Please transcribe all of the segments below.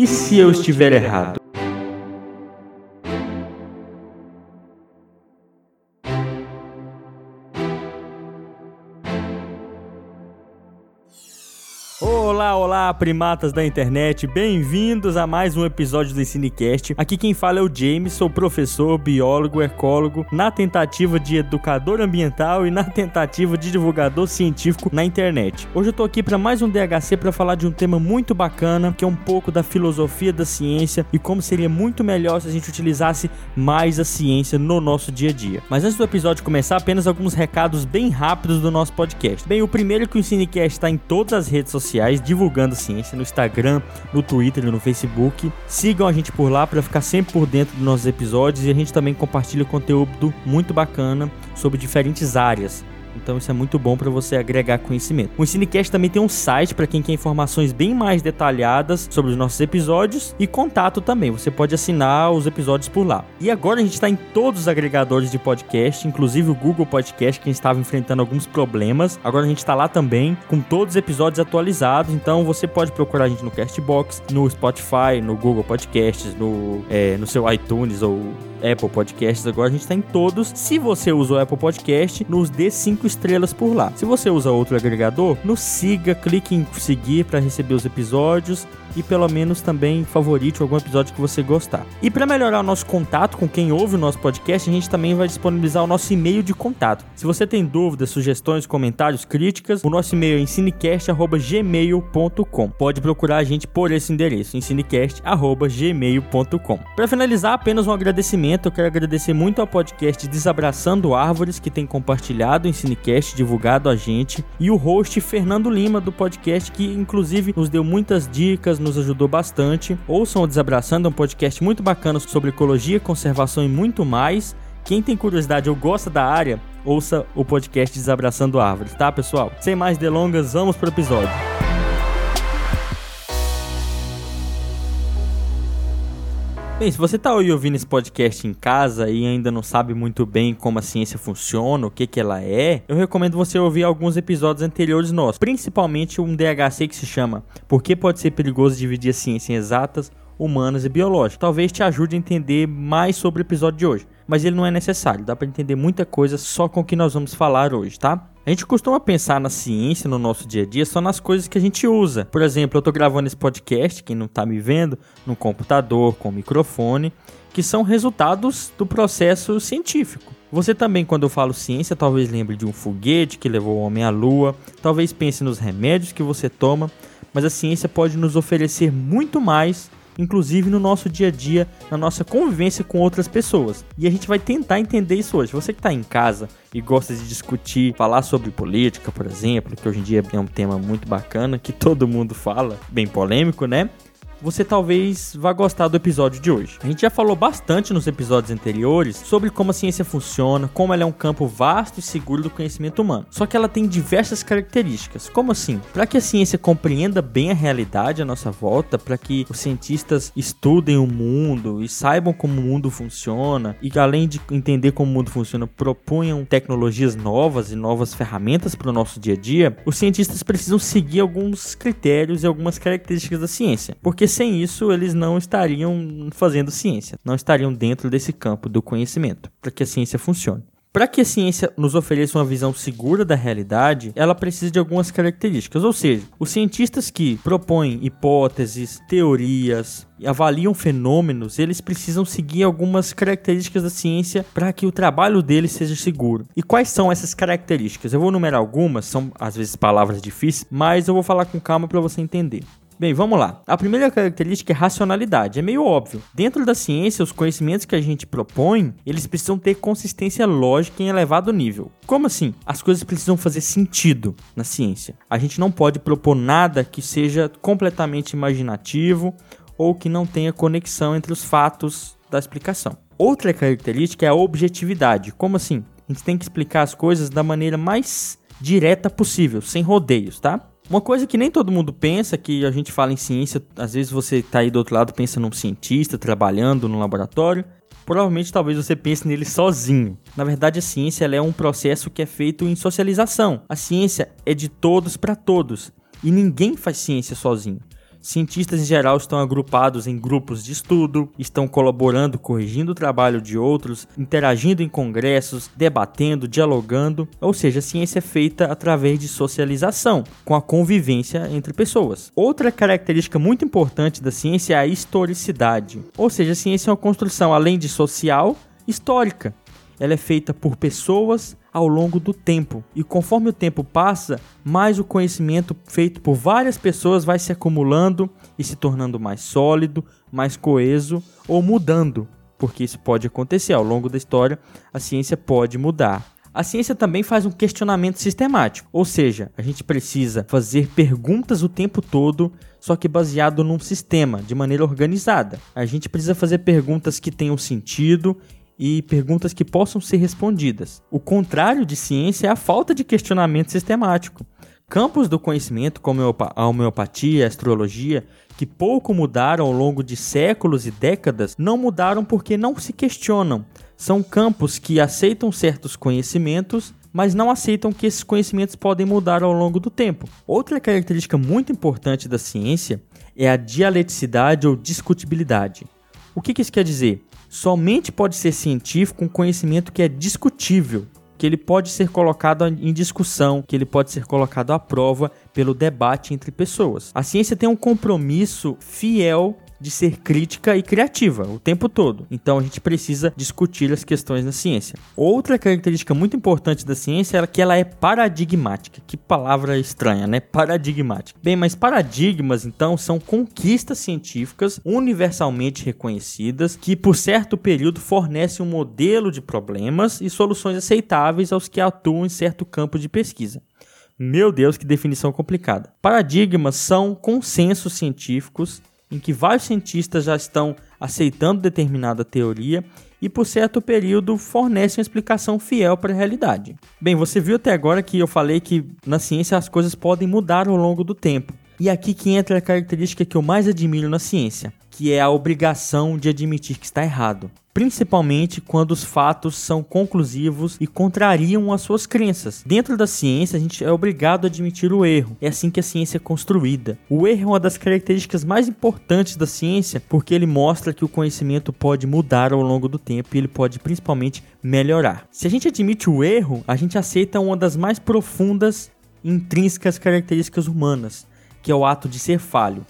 E se eu estiver errado? Olá, primatas da internet, bem-vindos a mais um episódio do Ensinecast. Aqui quem fala é o James, sou professor, biólogo, ecólogo, na tentativa de educador ambiental e na tentativa de divulgador científico na internet. Hoje eu tô aqui para mais um DHC para falar de um tema muito bacana, que é um pouco da filosofia da ciência e como seria muito melhor se a gente utilizasse mais a ciência no nosso dia a dia. Mas antes do episódio começar, apenas alguns recados bem rápidos do nosso podcast. Bem, o primeiro é que o Ensinecast está em todas as redes sociais sociais divulgando ciência no Instagram, no Twitter no Facebook. Sigam a gente por lá para ficar sempre por dentro dos nossos episódios e a gente também compartilha conteúdo muito bacana sobre diferentes áreas então isso é muito bom para você agregar conhecimento. O Ensinecast também tem um site para quem quer informações bem mais detalhadas sobre os nossos episódios e contato também. Você pode assinar os episódios por lá. E agora a gente está em todos os agregadores de podcast, inclusive o Google Podcast, que estava enfrentando alguns problemas. Agora a gente está lá também com todos os episódios atualizados. Então você pode procurar a gente no Castbox, no Spotify, no Google Podcasts, no, é, no seu iTunes ou Apple Podcasts, agora a gente está em todos. Se você usa o Apple Podcast, nos dê 5 estrelas por lá. Se você usa outro agregador, nos siga, clique em seguir para receber os episódios e pelo menos também favorite algum episódio que você gostar. E para melhorar o nosso contato com quem ouve o nosso podcast, a gente também vai disponibilizar o nosso e-mail de contato. Se você tem dúvidas, sugestões, comentários, críticas, o nosso e-mail é ensinecast@gmail.com. Pode procurar a gente por esse endereço, ensinecast@gmail.com. Para finalizar, apenas um agradecimento, eu quero agradecer muito ao podcast Desabraçando Árvores que tem compartilhado o Ensinecast, divulgado a gente, e o host Fernando Lima do podcast que inclusive nos deu muitas dicas, nos ajudou bastante. Ouçam o Desabraçando, é um podcast muito bacana sobre ecologia, conservação e muito mais. Quem tem curiosidade ou gosta da área, ouça o podcast Desabraçando Árvores, tá, pessoal? Sem mais delongas, vamos pro episódio. Bem, se você está ouvindo esse podcast em casa e ainda não sabe muito bem como a ciência funciona, o que, que ela é, eu recomendo você ouvir alguns episódios anteriores nossos, principalmente um DHC que se chama Por que pode ser perigoso dividir a ciência em exatas, humanas e biológicas. Talvez te ajude a entender mais sobre o episódio de hoje, mas ele não é necessário, dá para entender muita coisa só com o que nós vamos falar hoje, tá? A gente costuma pensar na ciência no nosso dia a dia só nas coisas que a gente usa. Por exemplo, eu estou gravando esse podcast, quem não está me vendo, no computador, com microfone, que são resultados do processo científico. Você também, quando eu falo ciência, talvez lembre de um foguete que levou o homem à lua, talvez pense nos remédios que você toma, mas a ciência pode nos oferecer muito mais inclusive no nosso dia a dia, na nossa convivência com outras pessoas. E a gente vai tentar entender isso hoje. Você que está em casa e gosta de discutir, falar sobre política, por exemplo, que hoje em dia é um tema muito bacana, que todo mundo fala, bem polêmico, né? Você talvez vá gostar do episódio de hoje. A gente já falou bastante nos episódios anteriores sobre como a ciência funciona, como ela é um campo vasto e seguro do conhecimento humano. Só que ela tem diversas características. Como assim? Para que a ciência compreenda bem a realidade à nossa volta, para que os cientistas estudem o mundo e saibam como o mundo funciona e além de entender como o mundo funciona, proponham tecnologias novas e novas ferramentas para o nosso dia a dia, os cientistas precisam seguir alguns critérios e algumas características da ciência. Porque sem isso eles não estariam fazendo ciência, não estariam dentro desse campo do conhecimento, para que a ciência funcione. Para que a ciência nos ofereça uma visão segura da realidade, ela precisa de algumas características, ou seja, os cientistas que propõem hipóteses, teorias, avaliam fenômenos, eles precisam seguir algumas características da ciência para que o trabalho deles seja seguro. E quais são essas características? Eu vou numerar algumas, são às vezes palavras difíceis, mas eu vou falar com calma para você entender. Bem, vamos lá. A primeira característica é racionalidade. É meio óbvio. Dentro da ciência, os conhecimentos que a gente propõe, eles precisam ter consistência lógica em elevado nível. Como assim? As coisas precisam fazer sentido na ciência. A gente não pode propor nada que seja completamente imaginativo ou que não tenha conexão entre os fatos da explicação. Outra característica é a objetividade. Como assim? A gente tem que explicar as coisas da maneira mais direta possível, sem rodeios, tá? Uma coisa que nem todo mundo pensa, que a gente fala em ciência, às vezes você tá aí do outro lado, pensa num cientista trabalhando no laboratório, provavelmente talvez você pense nele sozinho. Na verdade, a ciência é um processo que é feito em socialização. A ciência é de todos para todos e ninguém faz ciência sozinho. Cientistas em geral estão agrupados em grupos de estudo, estão colaborando, corrigindo o trabalho de outros, interagindo em congressos, debatendo, dialogando, ou seja, a ciência é feita através de socialização, com a convivência entre pessoas. Outra característica muito importante da ciência é a historicidade, ou seja, a ciência é uma construção além de social, histórica. Ela é feita por pessoas ao longo do tempo. E conforme o tempo passa, mais o conhecimento feito por várias pessoas vai se acumulando e se tornando mais sólido, mais coeso ou mudando, porque isso pode acontecer ao longo da história, a ciência pode mudar. A ciência também faz um questionamento sistemático, ou seja, a gente precisa fazer perguntas o tempo todo, só que baseado num sistema, de maneira organizada. A gente precisa fazer perguntas que tenham sentido e perguntas que possam ser respondidas. O contrário de ciência é a falta de questionamento sistemático. Campos do conhecimento, como a homeopatia, a astrologia, que pouco mudaram ao longo de séculos e décadas, não mudaram porque não se questionam. São campos que aceitam certos conhecimentos, mas não aceitam que esses conhecimentos podem mudar ao longo do tempo. Outra característica muito importante da ciência é a dialeticidade ou discutibilidade. O que, que isso quer dizer? somente pode ser científico um conhecimento que é discutível, que ele pode ser colocado em discussão, que ele pode ser colocado à prova pelo debate entre pessoas. A ciência tem um compromisso fiel de ser crítica e criativa o tempo todo. Então a gente precisa discutir as questões na ciência. Outra característica muito importante da ciência é que ela é paradigmática. Que palavra estranha, né? Paradigmática. Bem, mas paradigmas então são conquistas científicas universalmente reconhecidas que por certo período fornecem um modelo de problemas e soluções aceitáveis aos que atuam em certo campo de pesquisa. Meu Deus, que definição complicada. Paradigmas são consensos científicos em que vários cientistas já estão aceitando determinada teoria e por certo período fornecem uma explicação fiel para a realidade. Bem, você viu até agora que eu falei que na ciência as coisas podem mudar ao longo do tempo. E aqui que entra a característica que eu mais admiro na ciência, que é a obrigação de admitir que está errado principalmente quando os fatos são conclusivos e contrariam as suas crenças. Dentro da ciência, a gente é obrigado a admitir o erro. É assim que a ciência é construída. O erro é uma das características mais importantes da ciência, porque ele mostra que o conhecimento pode mudar ao longo do tempo e ele pode principalmente melhorar. Se a gente admite o erro, a gente aceita uma das mais profundas intrínsecas características humanas, que é o ato de ser falho.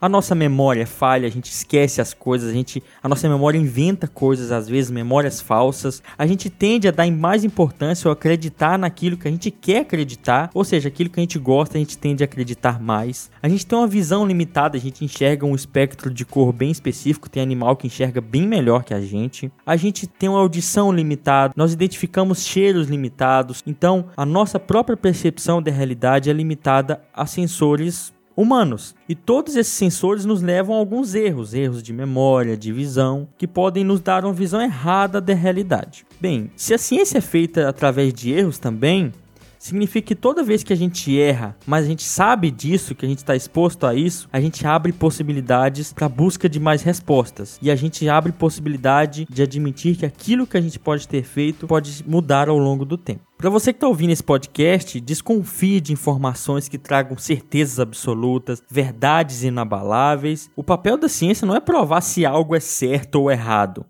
A nossa memória falha, a gente esquece as coisas, a gente, a nossa memória inventa coisas às vezes, memórias falsas. A gente tende a dar mais importância ou acreditar naquilo que a gente quer acreditar, ou seja, aquilo que a gente gosta, a gente tende a acreditar mais. A gente tem uma visão limitada, a gente enxerga um espectro de cor bem específico, tem animal que enxerga bem melhor que a gente. A gente tem uma audição limitada, nós identificamos cheiros limitados. Então, a nossa própria percepção da realidade é limitada a sensores humanos. E todos esses sensores nos levam a alguns erros, erros de memória, de visão, que podem nos dar uma visão errada da realidade. Bem, se a ciência é feita através de erros também, significa que toda vez que a gente erra, mas a gente sabe disso, que a gente está exposto a isso, a gente abre possibilidades para busca de mais respostas. E a gente abre possibilidade de admitir que aquilo que a gente pode ter feito pode mudar ao longo do tempo. Para você que está ouvindo esse podcast, desconfie de informações que tragam certezas absolutas, verdades inabaláveis. O papel da ciência não é provar se algo é certo ou errado,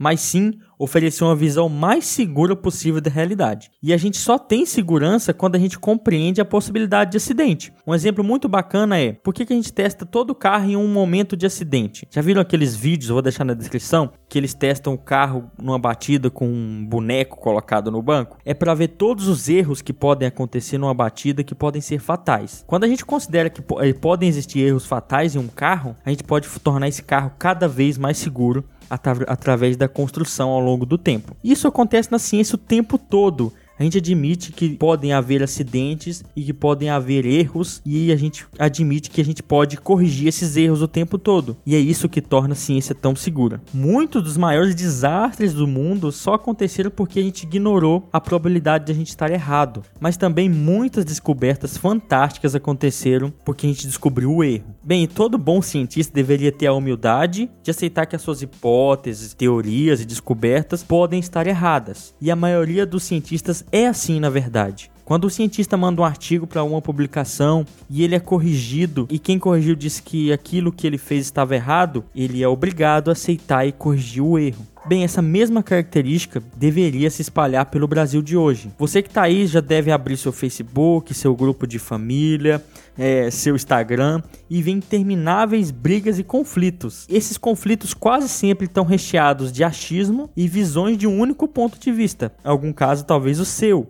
mas sim oferecer uma visão mais segura possível da realidade. E a gente só tem segurança quando a gente compreende a possibilidade de acidente. Um exemplo muito bacana é por que, que a gente testa todo o carro em um momento de acidente? Já viram aqueles vídeos, vou deixar na descrição, que eles testam o carro numa batida com um boneco colocado no banco? É para ver todos os erros que podem acontecer numa batida que podem ser fatais. Quando a gente considera que eh, podem existir erros fatais em um carro, a gente pode tornar esse carro cada vez mais seguro através da construção ao longo do tempo. Isso acontece na ciência o tempo todo. A gente admite que podem haver acidentes e que podem haver erros, e a gente admite que a gente pode corrigir esses erros o tempo todo. E é isso que torna a ciência tão segura. Muitos dos maiores desastres do mundo só aconteceram porque a gente ignorou a probabilidade de a gente estar errado. Mas também muitas descobertas fantásticas aconteceram porque a gente descobriu o erro. Bem, todo bom cientista deveria ter a humildade de aceitar que as suas hipóteses, teorias e descobertas podem estar erradas. E a maioria dos cientistas é assim na verdade. Quando o cientista manda um artigo para uma publicação e ele é corrigido e quem corrigiu diz que aquilo que ele fez estava errado, ele é obrigado a aceitar e corrigir o erro. Bem, essa mesma característica deveria se espalhar pelo Brasil de hoje. Você que está aí já deve abrir seu Facebook, seu grupo de família, é, seu Instagram e ver intermináveis brigas e conflitos. Esses conflitos quase sempre estão recheados de achismo e visões de um único ponto de vista, em algum caso talvez o seu.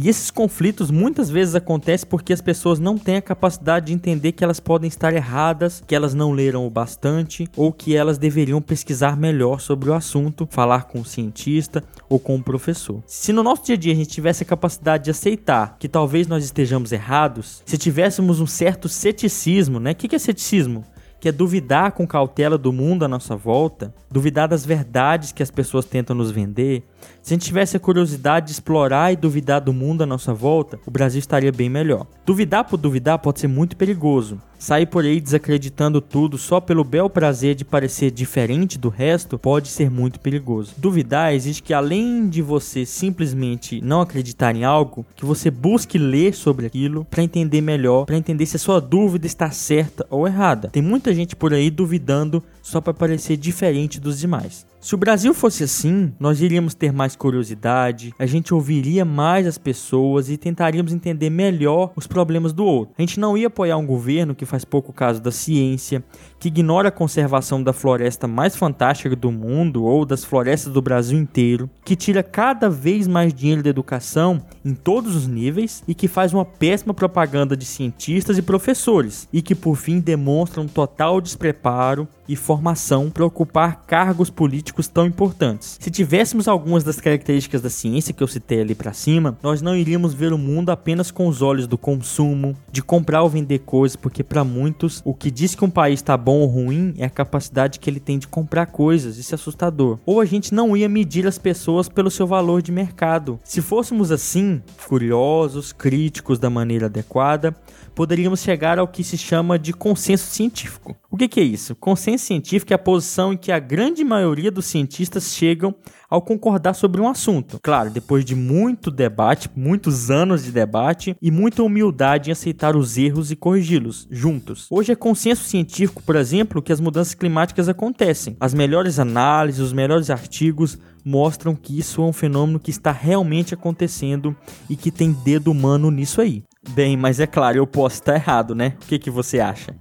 E esses conflitos muitas vezes acontecem porque as pessoas não têm a capacidade de entender que elas podem estar erradas, que elas não leram o bastante ou que elas deveriam pesquisar melhor sobre o assunto, falar com um cientista ou com um professor. Se no nosso dia a dia a gente tivesse a capacidade de aceitar que talvez nós estejamos errados, se tivéssemos um certo ceticismo, né? O que é ceticismo? Que é duvidar com cautela do mundo à nossa volta, duvidar das verdades que as pessoas tentam nos vender, se a gente tivesse a curiosidade de explorar e duvidar do mundo à nossa volta, o Brasil estaria bem melhor. Duvidar por duvidar pode ser muito perigoso. Sair por aí desacreditando tudo só pelo bel prazer de parecer diferente do resto pode ser muito perigoso. Duvidar exige que além de você simplesmente não acreditar em algo, que você busque ler sobre aquilo para entender melhor, para entender se a sua dúvida está certa ou errada. Tem muita gente por aí duvidando só para parecer diferente dos demais. Se o Brasil fosse assim, nós iríamos ter mais curiosidade, a gente ouviria mais as pessoas e tentaríamos entender melhor os problemas do outro. A gente não ia apoiar um governo que faz pouco caso da ciência, que ignora a conservação da floresta mais fantástica do mundo ou das florestas do Brasil inteiro, que tira cada vez mais dinheiro da educação em todos os níveis e que faz uma péssima propaganda de cientistas e professores e que por fim demonstra um total despreparo e formação para ocupar cargos políticos tão importantes. Se tivéssemos algumas das características da ciência que eu citei ali para cima, nós não iríamos ver o mundo apenas com os olhos do consumo, de comprar ou vender coisas, porque para muitos o que diz que um país está bom ou ruim é a capacidade que ele tem de comprar coisas, isso é assustador. Ou a gente não ia medir as pessoas pelo seu valor de mercado. Se fôssemos assim, curiosos, críticos da maneira adequada, poderíamos chegar ao que se chama de consenso científico. O que, que é isso? Consenso científico é a posição em que a grande maioria dos cientistas chegam ao concordar sobre um assunto. Claro, depois de muito debate, muitos anos de debate e muita humildade em aceitar os erros e corrigi-los juntos. Hoje é consenso científico, por exemplo, que as mudanças climáticas acontecem. As melhores análises, os melhores artigos mostram que isso é um fenômeno que está realmente acontecendo e que tem dedo humano nisso aí. Bem, mas é claro, eu posso estar errado, né? O que, que você acha?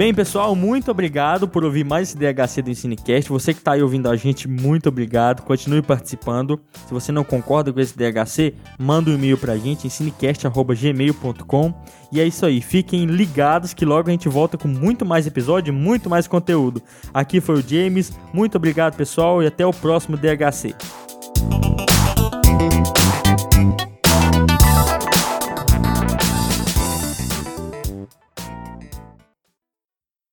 Bem, pessoal, muito obrigado por ouvir mais esse DHC do Ensinecast. Você que está aí ouvindo a gente, muito obrigado. Continue participando. Se você não concorda com esse DHC, manda um e-mail pra gente, ensinecast.gmail.com. E é isso aí, fiquem ligados que logo a gente volta com muito mais episódio, muito mais conteúdo. Aqui foi o James, muito obrigado pessoal e até o próximo DHC.